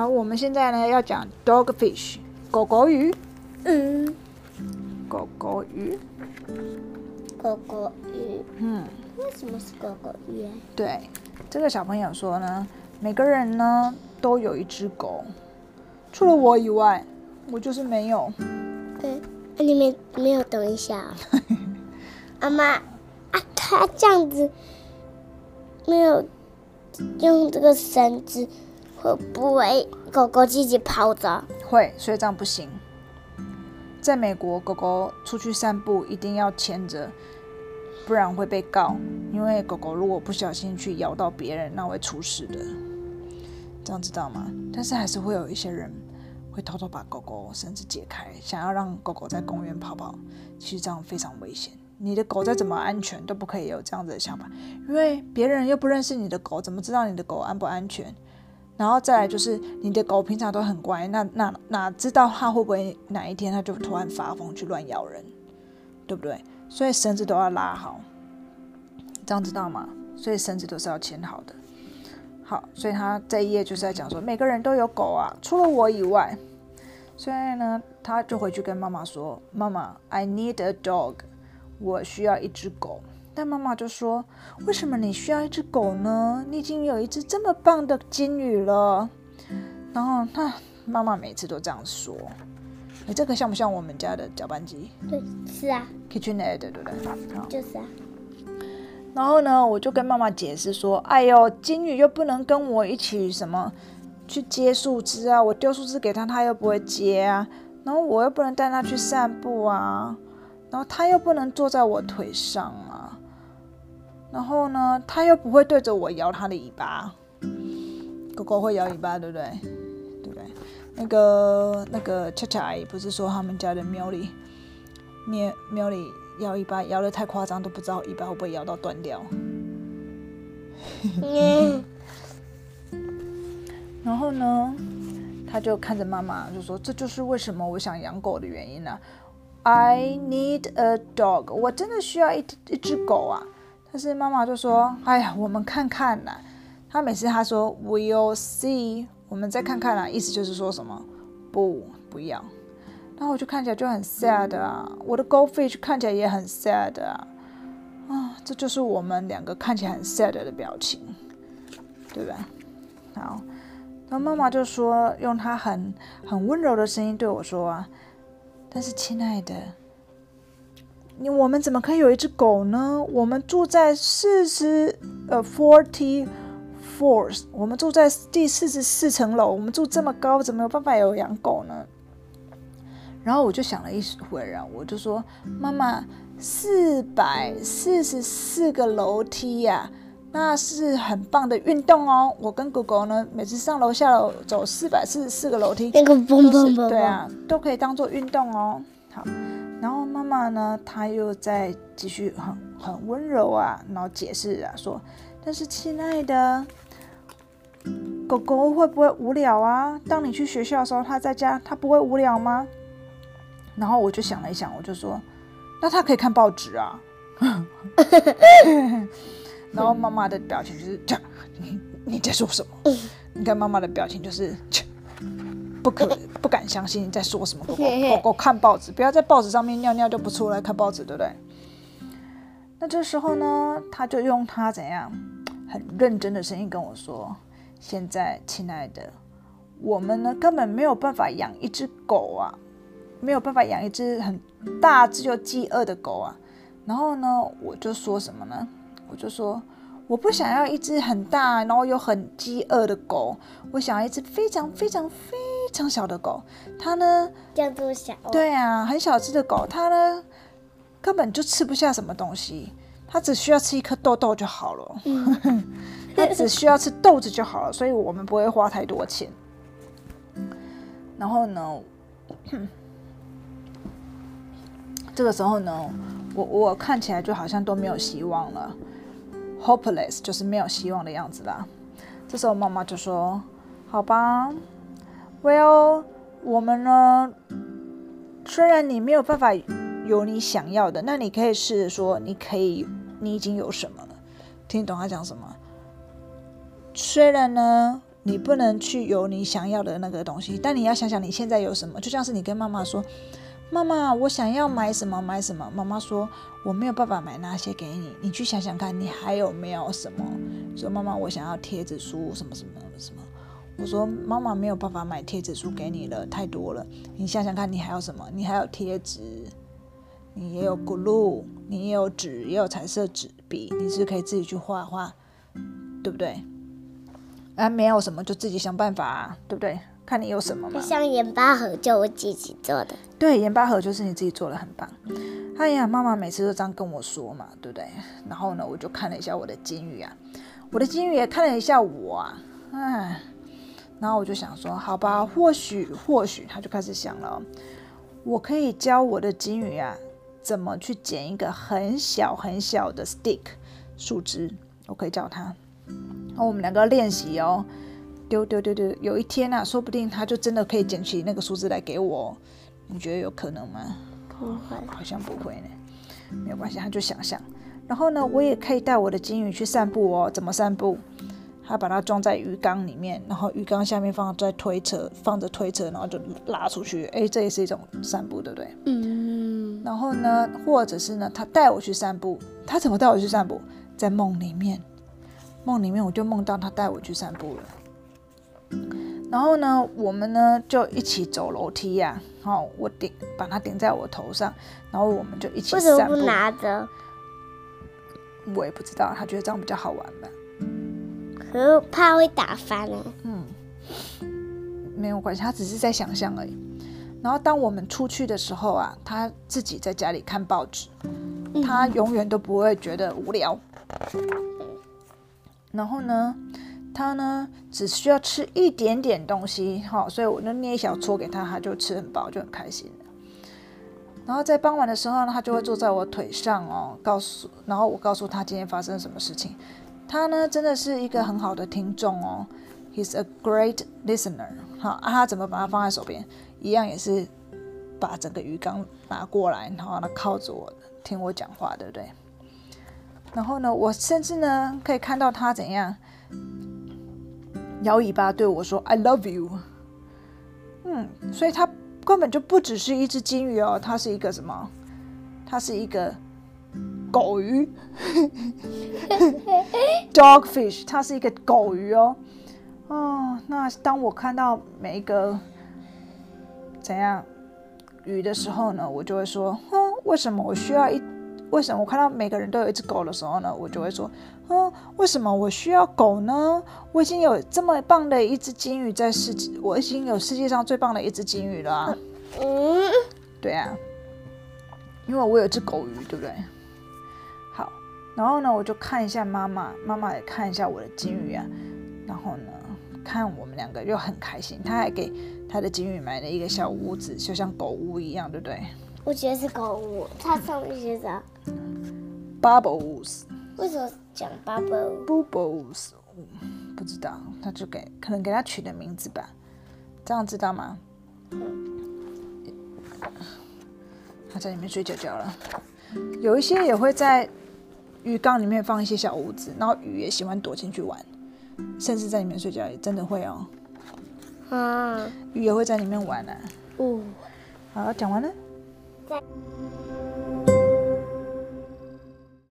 好，我们现在呢要讲 dogfish，狗狗鱼，嗯，狗狗鱼，狗狗鱼，嗯，为什么是狗狗鱼啊？对，这个小朋友说呢，每个人呢都有一只狗，除了我以外，我就是没有。对，那你没没有等一下啊？阿妈啊，他这样子没有用这个绳子，会不会狗狗自己跑着？会，所以这样不行。在美国，狗狗出去散步一定要牵着，不然会被告。因为狗狗如果不小心去咬到别人，那会出事的。这样知道吗？但是还是会有一些人会偷偷把狗狗绳子解开，想要让狗狗在公园跑跑。其实这样非常危险。你的狗再怎么安全，都不可以有这样子的想法，因为别人又不认识你的狗，怎么知道你的狗安不安全？然后再来就是你的狗平常都很乖，那那哪知道它会不会哪一天它就突然发疯去乱咬人，对不对？所以绳子都要拉好，这样知道吗？所以绳子都是要牵好的。好，所以他这一页就是在讲说，每个人都有狗啊，除了我以外。所以呢，他就回去跟妈妈说：“妈妈，I need a dog，我需要一只狗。”但妈妈就说：“为什么你需要一只狗呢？你已经有一只这么棒的金鱼了。”然后他妈妈每次都这样说。你这个像不像我们家的搅拌机对，是啊，？KitchenAid 对不对？就是啊。然后呢，我就跟妈妈解释说：“哎呦，金鱼又不能跟我一起什么去接树枝啊，我丢树枝给它，它又不会接啊。然后我又不能带它去散步啊，然后它又不能坐在我腿上啊。然后呢，它又不会对着我摇它的尾巴。狗狗会摇尾巴，对不对？对不对？那个那个恰恰阿姨不是说他们家的喵里喵喵里摇尾巴摇的太夸张，都不知道尾巴会不会摇到断掉。嗯，然后呢，他就看着妈妈，就说：“这就是为什么我想养狗的原因啊。I need a dog，我真的需要一一只狗啊。”但是妈妈就说：“哎呀，我们看看啦。”他每次他说 “We'll see”，我们再看看啦，意思就是说什么不不要。然后我就看起来就很 sad 啊，我的 goldfish 看起来也很 sad 啊，啊，这就是我们两个看起来很 sad 的表情，对吧？好，然后妈妈就说，用她很很温柔的声音对我说啊，但是亲爱的，你我们怎么可以有一只狗呢？我们住在四十呃 forty fourth，我们住在第四十四层楼，我们住这么高，怎么有办法有养狗呢？然后我就想了一会儿啊，我就说：“妈妈，四百四十四个楼梯呀、那是很棒的运动哦。我跟狗狗呢，每次上楼下楼走四百四十四个楼梯，那个蹦蹦蹦，对啊，都可以当做运动哦。好，妈呢，她又在继续很很温柔啊，然后解释啊说，但是亲爱的，狗狗会不会无聊啊？当你去学校的时候，它在家，它不会无聊吗？然后我就想了一想，我就说，那它可以看报纸啊。然后妈妈的表情就是这样，你你在说什么？你看妈妈的表情就是 不可不敢相信你在说什么。狗狗狗狗看报纸，不要在报纸上面尿尿就不出来看报纸，对不对？那这时候呢，他就用他怎样很认真的声音跟我说：“现在，亲爱的，我们呢根本没有办法养一只狗啊，没有办法养一只很大只又饥饿的狗啊。”然后呢，我就说什么呢？我就说我不想要一只很大，然后又很饥饿的狗，我想要一只非常非常非常小的狗。它呢，叫做小，，对啊，很小只的狗，它呢根本就吃不下什么东西，它只需要吃一颗豆豆就好了。它只需要吃豆子就好了，所以我们不会花太多钱。然后呢，这个时候呢，我我看起来就好像都没有希望了，hopeless 就是没有希望的样子啦。这时候妈妈就说：“好吧，Well，我们呢，虽然你没有办法有你想要的，那你可以试着说，你可以，你已经有什么了？听懂他讲什么？虽然呢，你不能去有你想要的那个东西，但你要想想你现在有什么，就像是你跟妈妈说：“妈妈，我想要买什么买什么。”妈妈说：“我没有办法买那些给你，你去想想看，你还有没有什么？”说：“妈妈，我想要贴纸书，什么什么什么。”我说：“妈妈没有办法买贴纸书给你了，太多了。你想想看，你还有什么？你还有贴纸，你也有 glue，你也有纸，也有彩色纸笔，你是可以自己去画画，对不对？”啊，没有什么，就自己想办法啊，对不对？看你有什么嘛。像盐巴盒就我自己做的。对，盐巴盒就是你自己做的，很棒。哎呀，妈妈每次都这样跟我说嘛，对不对？然后呢，我就看了一下我的金鱼啊，我的金鱼也看了一下我啊，哎，然后我就想说，好吧，或许或许，他就开始想了，我可以教我的金鱼啊，怎么去剪一个很小很小的 stick 树枝，我可以教他。然后我们两个练习哦，丢丢丢丢，有一天啊，说不定他就真的可以捡起那个树枝来给我。你觉得有可能吗？不会，好像不会呢。没有关系，他就想象。然后呢，我也可以带我的金鱼去散步哦。怎么散步？他把它装在鱼缸里面，然后鱼缸下面放在推车，放着推车，然后就拉出去。哎，这也是一种散步，对不对？嗯。然后呢，或者是呢，他带我去散步。他怎么带我去散步？在梦里面。梦里面我就梦到他带我去散步了，然后呢，我们呢就一起走楼梯呀，好，我顶把它顶在我头上，然后我们就一起散步。为什么不拿着？我也不知道，他觉得这样比较好玩吧。可是怕会打翻哦。嗯，没有关系，他只是在想象而已。然后当我们出去的时候啊，他自己在家里看报纸，他永远都不会觉得无聊。然后呢，他呢只需要吃一点点东西，哈，所以我就捏一小撮给他，他就吃很饱，就很开心然后在傍晚的时候呢，他就会坐在我腿上哦，告诉，然后我告诉他今天发生什么事情。他呢真的是一个很好的听众哦，He's a great listener。好啊，他怎么把它放在手边？一样也是把整个鱼缸拿过来，然后呢靠着我听我讲话，对不对？然后呢，我甚至呢可以看到他怎样摇尾巴对我说 “I love you”。嗯，所以它根本就不只是一只金鱼哦，它是一个什么？它是一个狗鱼，dogfish，它是一个狗鱼哦。哦，那当我看到每一个怎样鱼的时候呢，我就会说：“哼，为什么我需要一？”为什么我看到每个人都有一只狗的时候呢，我就会说，嗯，为什么我需要狗呢？我已经有这么棒的一只金鱼在世，我已经有世界上最棒的一只金鱼了。嗯，对啊，因为我有一只狗鱼，对不对？好，然后呢，我就看一下妈妈，妈妈也看一下我的金鱼啊，然后呢，看我们两个就很开心。他还给他的金鱼买了一个小屋子，就像狗屋一样，对不对？我觉得是狗屋，它上面写着 Bubbles。为什么讲 Bubbles？Bubbles，不知道，他就给可能给他取的名字吧，这样知道吗？他在里面睡觉觉了。有一些也会在鱼缸里面放一些小屋子，然后鱼也喜欢躲进去玩，甚至在里面睡觉也真的会哦。啊，鱼也会在里面玩啊。哦，好，讲完了。在。